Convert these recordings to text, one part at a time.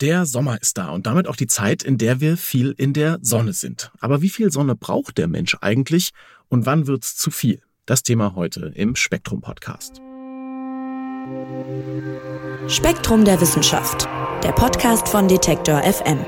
Der Sommer ist da und damit auch die Zeit, in der wir viel in der Sonne sind. Aber wie viel Sonne braucht der Mensch eigentlich und wann wird's zu viel? Das Thema heute im Spektrum Podcast. Spektrum der Wissenschaft, der Podcast von Detektor FM.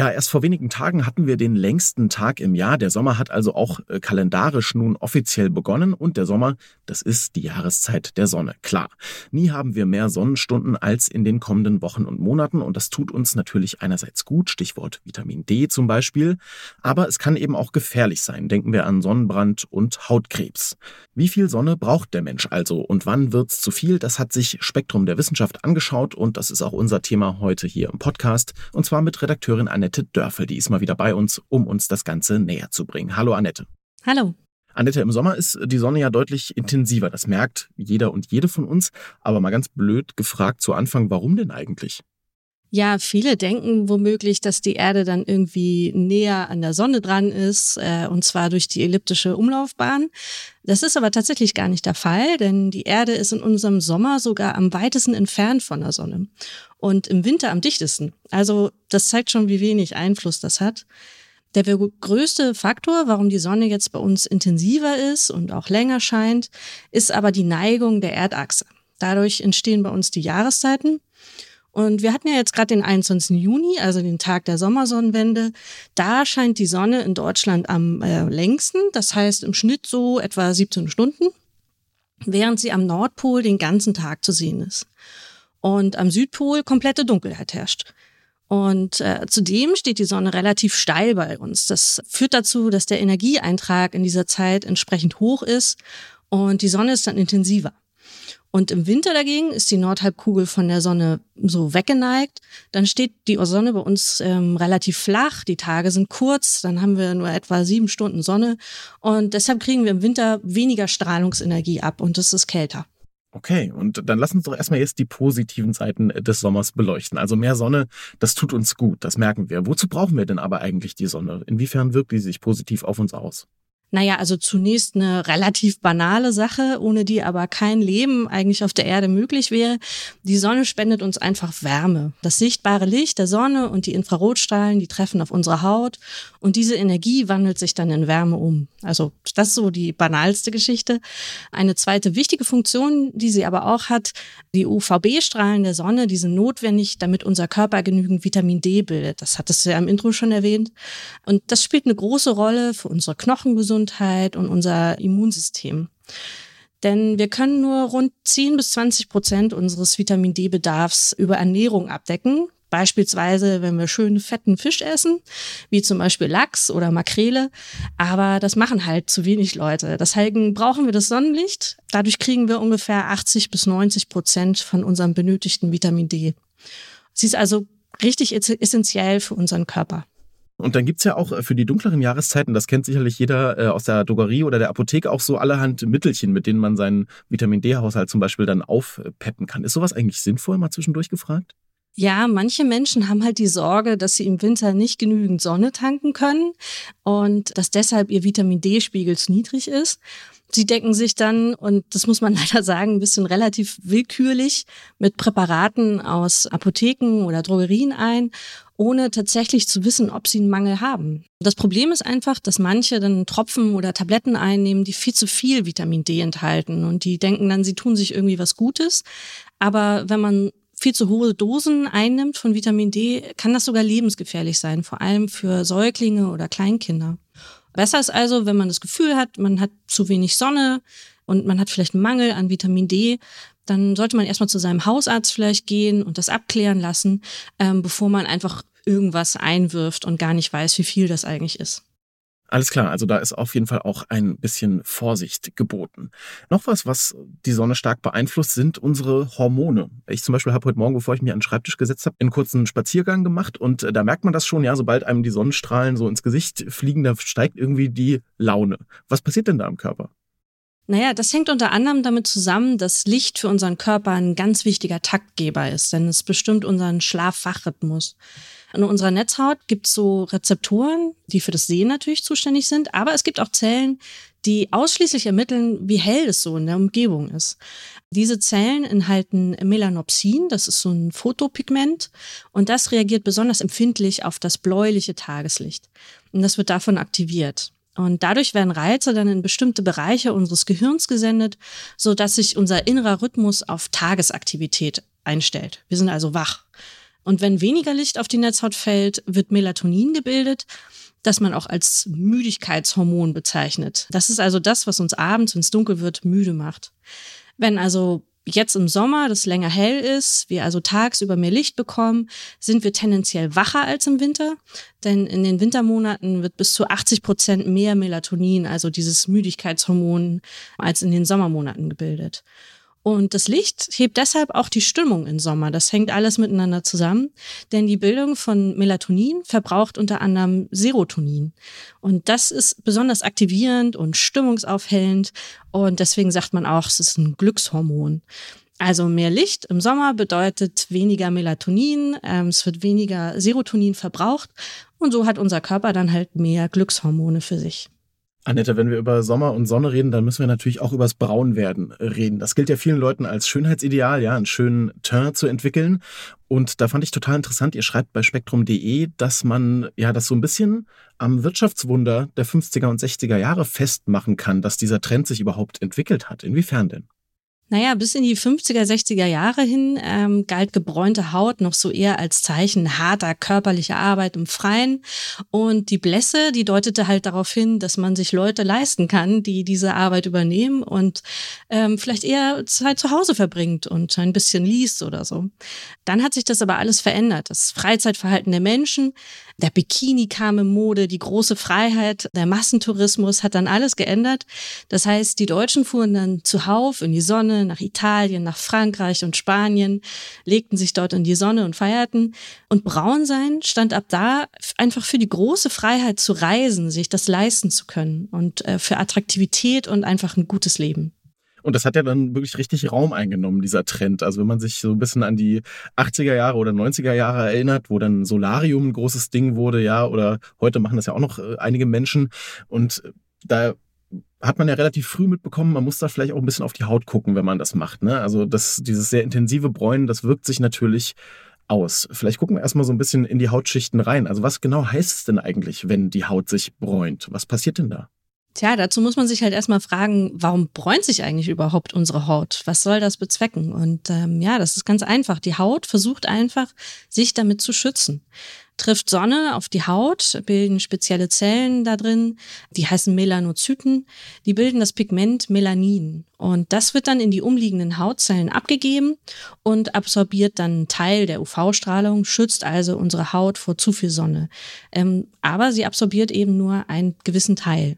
Ja, erst vor wenigen Tagen hatten wir den längsten Tag im Jahr. Der Sommer hat also auch äh, kalendarisch nun offiziell begonnen und der Sommer, das ist die Jahreszeit der Sonne. Klar, nie haben wir mehr Sonnenstunden als in den kommenden Wochen und Monaten und das tut uns natürlich einerseits gut, Stichwort Vitamin D zum Beispiel, aber es kann eben auch gefährlich sein. Denken wir an Sonnenbrand und Hautkrebs. Wie viel Sonne braucht der Mensch also und wann wird's zu viel? Das hat sich Spektrum der Wissenschaft angeschaut und das ist auch unser Thema heute hier im Podcast und zwar mit Redakteurin Annette Dörfel. Die ist mal wieder bei uns, um uns das Ganze näher zu bringen. Hallo Annette. Hallo. Annette, im Sommer ist die Sonne ja deutlich intensiver. Das merkt jeder und jede von uns. Aber mal ganz blöd gefragt zu Anfang, warum denn eigentlich? Ja, viele denken womöglich, dass die Erde dann irgendwie näher an der Sonne dran ist, äh, und zwar durch die elliptische Umlaufbahn. Das ist aber tatsächlich gar nicht der Fall, denn die Erde ist in unserem Sommer sogar am weitesten entfernt von der Sonne und im Winter am dichtesten. Also das zeigt schon, wie wenig Einfluss das hat. Der größte Faktor, warum die Sonne jetzt bei uns intensiver ist und auch länger scheint, ist aber die Neigung der Erdachse. Dadurch entstehen bei uns die Jahreszeiten und wir hatten ja jetzt gerade den 21. Juni, also den Tag der Sommersonnenwende. Da scheint die Sonne in Deutschland am äh, längsten, das heißt im Schnitt so etwa 17 Stunden, während sie am Nordpol den ganzen Tag zu sehen ist. Und am Südpol komplette Dunkelheit herrscht. Und äh, zudem steht die Sonne relativ steil bei uns. Das führt dazu, dass der Energieeintrag in dieser Zeit entsprechend hoch ist und die Sonne ist dann intensiver. Und im Winter dagegen ist die Nordhalbkugel von der Sonne so weggeneigt. Dann steht die Sonne bei uns ähm, relativ flach, die Tage sind kurz, dann haben wir nur etwa sieben Stunden Sonne und deshalb kriegen wir im Winter weniger Strahlungsenergie ab und es ist kälter. Okay, und dann lass uns doch erstmal jetzt die positiven Seiten des Sommers beleuchten. Also mehr Sonne, das tut uns gut, das merken wir. Wozu brauchen wir denn aber eigentlich die Sonne? Inwiefern wirkt die sich positiv auf uns aus? Naja, also zunächst eine relativ banale Sache, ohne die aber kein Leben eigentlich auf der Erde möglich wäre. Die Sonne spendet uns einfach Wärme. Das sichtbare Licht der Sonne und die Infrarotstrahlen, die treffen auf unsere Haut und diese Energie wandelt sich dann in Wärme um. Also das ist so die banalste Geschichte. Eine zweite wichtige Funktion, die sie aber auch hat, die UVB-Strahlen der Sonne, die sind notwendig, damit unser Körper genügend Vitamin D bildet. Das hattest du ja im Intro schon erwähnt. Und das spielt eine große Rolle für unsere Knochengesundheit Gesundheit und unser Immunsystem. Denn wir können nur rund 10 bis 20 Prozent unseres Vitamin D-Bedarfs über Ernährung abdecken. Beispielsweise, wenn wir schönen fetten Fisch essen, wie zum Beispiel Lachs oder Makrele. Aber das machen halt zu wenig Leute. Deswegen brauchen wir das Sonnenlicht. Dadurch kriegen wir ungefähr 80 bis 90 Prozent von unserem benötigten Vitamin D. Sie ist also richtig essentiell für unseren Körper. Und dann gibt's ja auch äh, für die dunkleren Jahreszeiten, das kennt sicherlich jeder äh, aus der Drogerie oder der Apotheke, auch so allerhand Mittelchen, mit denen man seinen Vitamin D-Haushalt zum Beispiel dann aufpeppen kann. Ist sowas eigentlich sinnvoll, mal zwischendurch gefragt? Ja, manche Menschen haben halt die Sorge, dass sie im Winter nicht genügend Sonne tanken können und dass deshalb ihr Vitamin D-Spiegel zu niedrig ist. Sie decken sich dann, und das muss man leider sagen, ein bisschen relativ willkürlich mit Präparaten aus Apotheken oder Drogerien ein, ohne tatsächlich zu wissen, ob sie einen Mangel haben. Das Problem ist einfach, dass manche dann Tropfen oder Tabletten einnehmen, die viel zu viel Vitamin D enthalten und die denken dann, sie tun sich irgendwie was Gutes. Aber wenn man viel zu hohe Dosen einnimmt von Vitamin D, kann das sogar lebensgefährlich sein, vor allem für Säuglinge oder Kleinkinder. Besser ist also, wenn man das Gefühl hat, man hat zu wenig Sonne und man hat vielleicht einen Mangel an Vitamin D, dann sollte man erstmal zu seinem Hausarzt vielleicht gehen und das abklären lassen, ähm, bevor man einfach irgendwas einwirft und gar nicht weiß, wie viel das eigentlich ist. Alles klar, also da ist auf jeden Fall auch ein bisschen Vorsicht geboten. Noch was, was die Sonne stark beeinflusst, sind unsere Hormone. Ich zum Beispiel habe heute Morgen, bevor ich mich an den Schreibtisch gesetzt habe, einen kurzen Spaziergang gemacht und äh, da merkt man das schon, ja, sobald einem die Sonnenstrahlen so ins Gesicht fliegen, da steigt irgendwie die Laune. Was passiert denn da im Körper? Naja, das hängt unter anderem damit zusammen, dass Licht für unseren Körper ein ganz wichtiger Taktgeber ist, denn es bestimmt unseren Schlaf-Wach-Rhythmus. In unserer Netzhaut gibt es so Rezeptoren, die für das Sehen natürlich zuständig sind, aber es gibt auch Zellen, die ausschließlich ermitteln, wie hell es so in der Umgebung ist. Diese Zellen enthalten Melanopsin, das ist so ein Fotopigment, und das reagiert besonders empfindlich auf das bläuliche Tageslicht. Und das wird davon aktiviert. Und dadurch werden Reize dann in bestimmte Bereiche unseres Gehirns gesendet, so dass sich unser innerer Rhythmus auf Tagesaktivität einstellt. Wir sind also wach. Und wenn weniger Licht auf die Netzhaut fällt, wird Melatonin gebildet, das man auch als Müdigkeitshormon bezeichnet. Das ist also das, was uns abends, wenn es dunkel wird, müde macht. Wenn also jetzt im Sommer das länger hell ist, wir also tagsüber mehr Licht bekommen, sind wir tendenziell wacher als im Winter. Denn in den Wintermonaten wird bis zu 80 Prozent mehr Melatonin, also dieses Müdigkeitshormon, als in den Sommermonaten gebildet. Und das Licht hebt deshalb auch die Stimmung im Sommer. Das hängt alles miteinander zusammen, denn die Bildung von Melatonin verbraucht unter anderem Serotonin. Und das ist besonders aktivierend und stimmungsaufhellend. Und deswegen sagt man auch, es ist ein Glückshormon. Also mehr Licht im Sommer bedeutet weniger Melatonin, ähm, es wird weniger Serotonin verbraucht und so hat unser Körper dann halt mehr Glückshormone für sich. Annette, wenn wir über Sommer und Sonne reden, dann müssen wir natürlich auch übers Braunwerden reden. Das gilt ja vielen Leuten als Schönheitsideal, ja, einen schönen Teint zu entwickeln. Und da fand ich total interessant, ihr schreibt bei spektrum.de, dass man ja das so ein bisschen am Wirtschaftswunder der 50er und 60er Jahre festmachen kann, dass dieser Trend sich überhaupt entwickelt hat. Inwiefern denn? Naja, bis in die 50er, 60er Jahre hin ähm, galt gebräunte Haut noch so eher als Zeichen harter körperlicher Arbeit im Freien. Und die Blässe, die deutete halt darauf hin, dass man sich Leute leisten kann, die diese Arbeit übernehmen und ähm, vielleicht eher Zeit zu Hause verbringt und ein bisschen liest oder so. Dann hat sich das aber alles verändert. Das Freizeitverhalten der Menschen, der Bikini kam in Mode, die große Freiheit, der Massentourismus hat dann alles geändert. Das heißt, die Deutschen fuhren dann zuhauf in die Sonne, nach Italien, nach Frankreich und Spanien, legten sich dort in die Sonne und feierten. Und Braunsein stand ab da einfach für die große Freiheit zu reisen, sich das leisten zu können und äh, für Attraktivität und einfach ein gutes Leben. Und das hat ja dann wirklich richtig Raum eingenommen, dieser Trend. Also wenn man sich so ein bisschen an die 80er Jahre oder 90er Jahre erinnert, wo dann Solarium ein großes Ding wurde, ja, oder heute machen das ja auch noch äh, einige Menschen. Und da hat man ja relativ früh mitbekommen, man muss da vielleicht auch ein bisschen auf die Haut gucken, wenn man das macht. Ne? Also das, dieses sehr intensive Bräunen, das wirkt sich natürlich aus. Vielleicht gucken wir erstmal so ein bisschen in die Hautschichten rein. Also was genau heißt es denn eigentlich, wenn die Haut sich bräunt? Was passiert denn da? Tja, dazu muss man sich halt erstmal fragen, warum bräunt sich eigentlich überhaupt unsere Haut? Was soll das bezwecken? Und ähm, ja, das ist ganz einfach. Die Haut versucht einfach, sich damit zu schützen. Trifft Sonne auf die Haut, bilden spezielle Zellen da drin, die heißen Melanozyten, die bilden das Pigment Melanin. Und das wird dann in die umliegenden Hautzellen abgegeben und absorbiert dann einen Teil der UV-Strahlung, schützt also unsere Haut vor zu viel Sonne. Ähm, aber sie absorbiert eben nur einen gewissen Teil.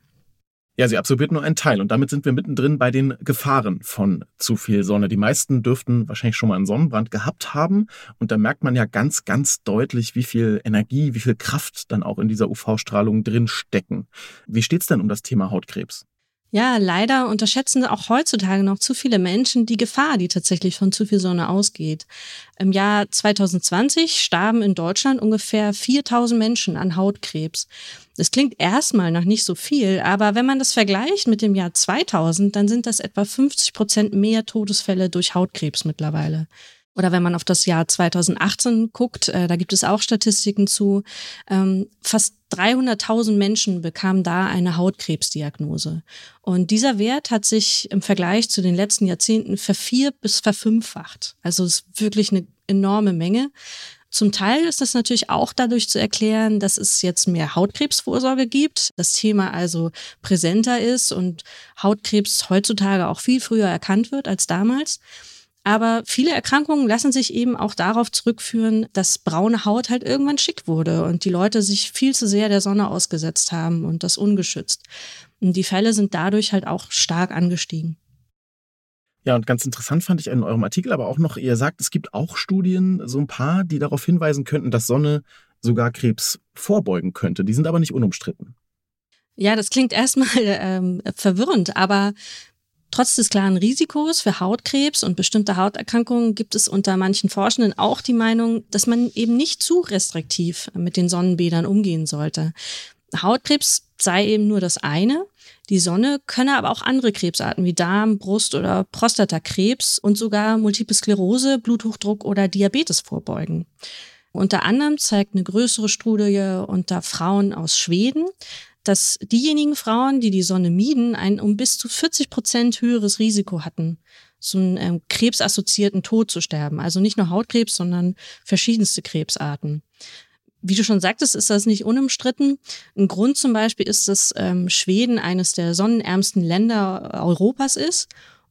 Ja, sie absorbiert nur einen Teil und damit sind wir mittendrin bei den Gefahren von zu viel Sonne. Die meisten dürften wahrscheinlich schon mal einen Sonnenbrand gehabt haben und da merkt man ja ganz, ganz deutlich, wie viel Energie, wie viel Kraft dann auch in dieser UV-Strahlung drin stecken. Wie steht's denn um das Thema Hautkrebs? Ja, leider unterschätzen auch heutzutage noch zu viele Menschen die Gefahr, die tatsächlich von zu viel Sonne ausgeht. Im Jahr 2020 starben in Deutschland ungefähr 4000 Menschen an Hautkrebs. Das klingt erstmal nach nicht so viel, aber wenn man das vergleicht mit dem Jahr 2000, dann sind das etwa 50 Prozent mehr Todesfälle durch Hautkrebs mittlerweile. Oder wenn man auf das Jahr 2018 guckt, äh, da gibt es auch Statistiken zu, ähm, fast 300.000 Menschen bekamen da eine Hautkrebsdiagnose. Und dieser Wert hat sich im Vergleich zu den letzten Jahrzehnten vervier- bis verfünffacht. Also es ist wirklich eine enorme Menge. Zum Teil ist das natürlich auch dadurch zu erklären, dass es jetzt mehr Hautkrebsvorsorge gibt, das Thema also präsenter ist und Hautkrebs heutzutage auch viel früher erkannt wird als damals. Aber viele Erkrankungen lassen sich eben auch darauf zurückführen, dass braune Haut halt irgendwann schick wurde und die Leute sich viel zu sehr der Sonne ausgesetzt haben und das ungeschützt. Und die Fälle sind dadurch halt auch stark angestiegen. Ja, und ganz interessant fand ich in eurem Artikel aber auch noch, ihr sagt, es gibt auch Studien, so ein paar, die darauf hinweisen könnten, dass Sonne sogar Krebs vorbeugen könnte. Die sind aber nicht unumstritten. Ja, das klingt erstmal ähm, verwirrend, aber Trotz des klaren Risikos für Hautkrebs und bestimmte Hauterkrankungen gibt es unter manchen Forschenden auch die Meinung, dass man eben nicht zu restriktiv mit den Sonnenbädern umgehen sollte. Hautkrebs sei eben nur das eine. Die Sonne könne aber auch andere Krebsarten wie Darm, Brust oder Prostatakrebs und sogar Multiple Sklerose, Bluthochdruck oder Diabetes vorbeugen. Unter anderem zeigt eine größere Studie unter Frauen aus Schweden, dass diejenigen Frauen, die die Sonne mieden, ein um bis zu 40 Prozent höheres Risiko hatten, so einen ähm, krebsassoziierten Tod zu sterben. Also nicht nur Hautkrebs, sondern verschiedenste Krebsarten. Wie du schon sagtest, ist das nicht unumstritten. Ein Grund zum Beispiel ist, dass ähm, Schweden eines der sonnenärmsten Länder Europas ist.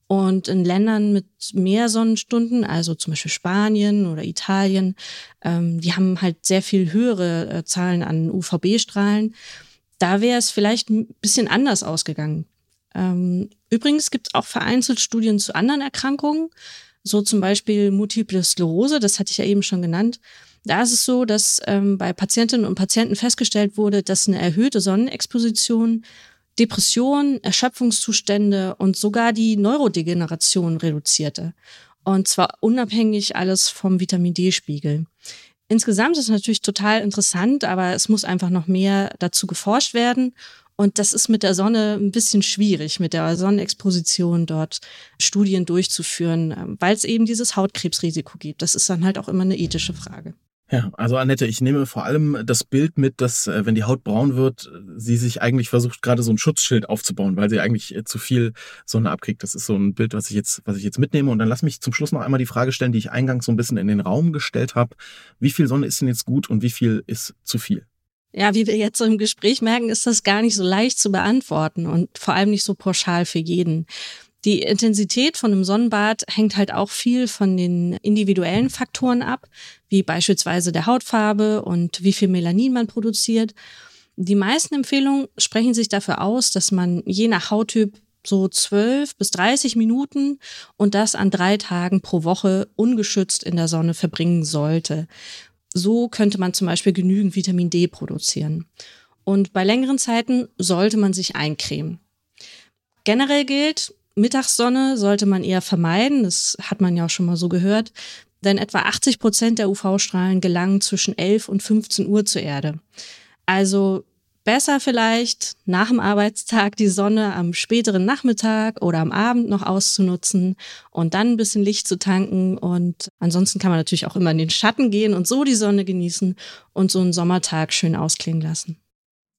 Und in Ländern mit mehr Sonnenstunden, also zum Beispiel Spanien oder Italien, ähm, die haben halt sehr viel höhere äh, Zahlen an UVB-Strahlen da wäre es vielleicht ein bisschen anders ausgegangen. Ähm, übrigens gibt es auch vereinzelt Studien zu anderen Erkrankungen, so zum Beispiel Multiple Sklerose, das hatte ich ja eben schon genannt. Da ist es so, dass ähm, bei Patientinnen und Patienten festgestellt wurde, dass eine erhöhte Sonnenexposition Depressionen, Erschöpfungszustände und sogar die Neurodegeneration reduzierte. Und zwar unabhängig alles vom Vitamin D-Spiegel. Insgesamt ist es natürlich total interessant, aber es muss einfach noch mehr dazu geforscht werden. Und das ist mit der Sonne ein bisschen schwierig, mit der Sonnenexposition dort Studien durchzuführen, ähm, weil es eben dieses Hautkrebsrisiko gibt. Das ist dann halt auch immer eine ethische Frage. Ja, also Annette, ich nehme vor allem das Bild mit, dass äh, wenn die Haut braun wird, sie sich eigentlich versucht, gerade so ein Schutzschild aufzubauen, weil sie eigentlich äh, zu viel Sonne abkriegt. Das ist so ein Bild, was ich jetzt, was ich jetzt mitnehme. Und dann lass mich zum Schluss noch einmal die Frage stellen, die ich eingangs so ein bisschen in den Raum gestellt habe. Wie viel Sonne ist denn jetzt gut und wie viel ist zu viel? Ja, wie wir jetzt so im Gespräch merken, ist das gar nicht so leicht zu beantworten und vor allem nicht so pauschal für jeden. Die Intensität von einem Sonnenbad hängt halt auch viel von den individuellen Faktoren ab, wie beispielsweise der Hautfarbe und wie viel Melanin man produziert. Die meisten Empfehlungen sprechen sich dafür aus, dass man je nach Hauttyp so 12 bis 30 Minuten und das an drei Tagen pro Woche ungeschützt in der Sonne verbringen sollte. So könnte man zum Beispiel genügend Vitamin D produzieren. Und bei längeren Zeiten sollte man sich eincremen. Generell gilt, Mittagssonne sollte man eher vermeiden, das hat man ja auch schon mal so gehört, denn etwa 80 Prozent der UV-Strahlen gelangen zwischen 11 und 15 Uhr zur Erde. Also besser vielleicht nach dem Arbeitstag die Sonne am späteren Nachmittag oder am Abend noch auszunutzen und dann ein bisschen Licht zu tanken. Und ansonsten kann man natürlich auch immer in den Schatten gehen und so die Sonne genießen und so einen Sommertag schön ausklingen lassen.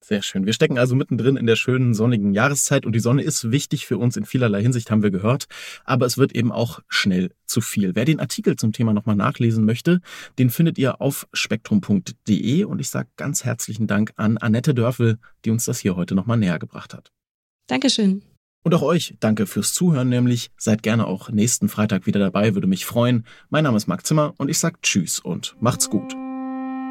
Sehr schön. Wir stecken also mittendrin in der schönen sonnigen Jahreszeit und die Sonne ist wichtig für uns in vielerlei Hinsicht, haben wir gehört. Aber es wird eben auch schnell zu viel. Wer den Artikel zum Thema nochmal nachlesen möchte, den findet ihr auf spektrum.de und ich sage ganz herzlichen Dank an Annette Dörfel, die uns das hier heute nochmal näher gebracht hat. Dankeschön. Und auch euch danke fürs Zuhören, nämlich seid gerne auch nächsten Freitag wieder dabei, würde mich freuen. Mein Name ist Marc Zimmer und ich sage Tschüss und macht's gut.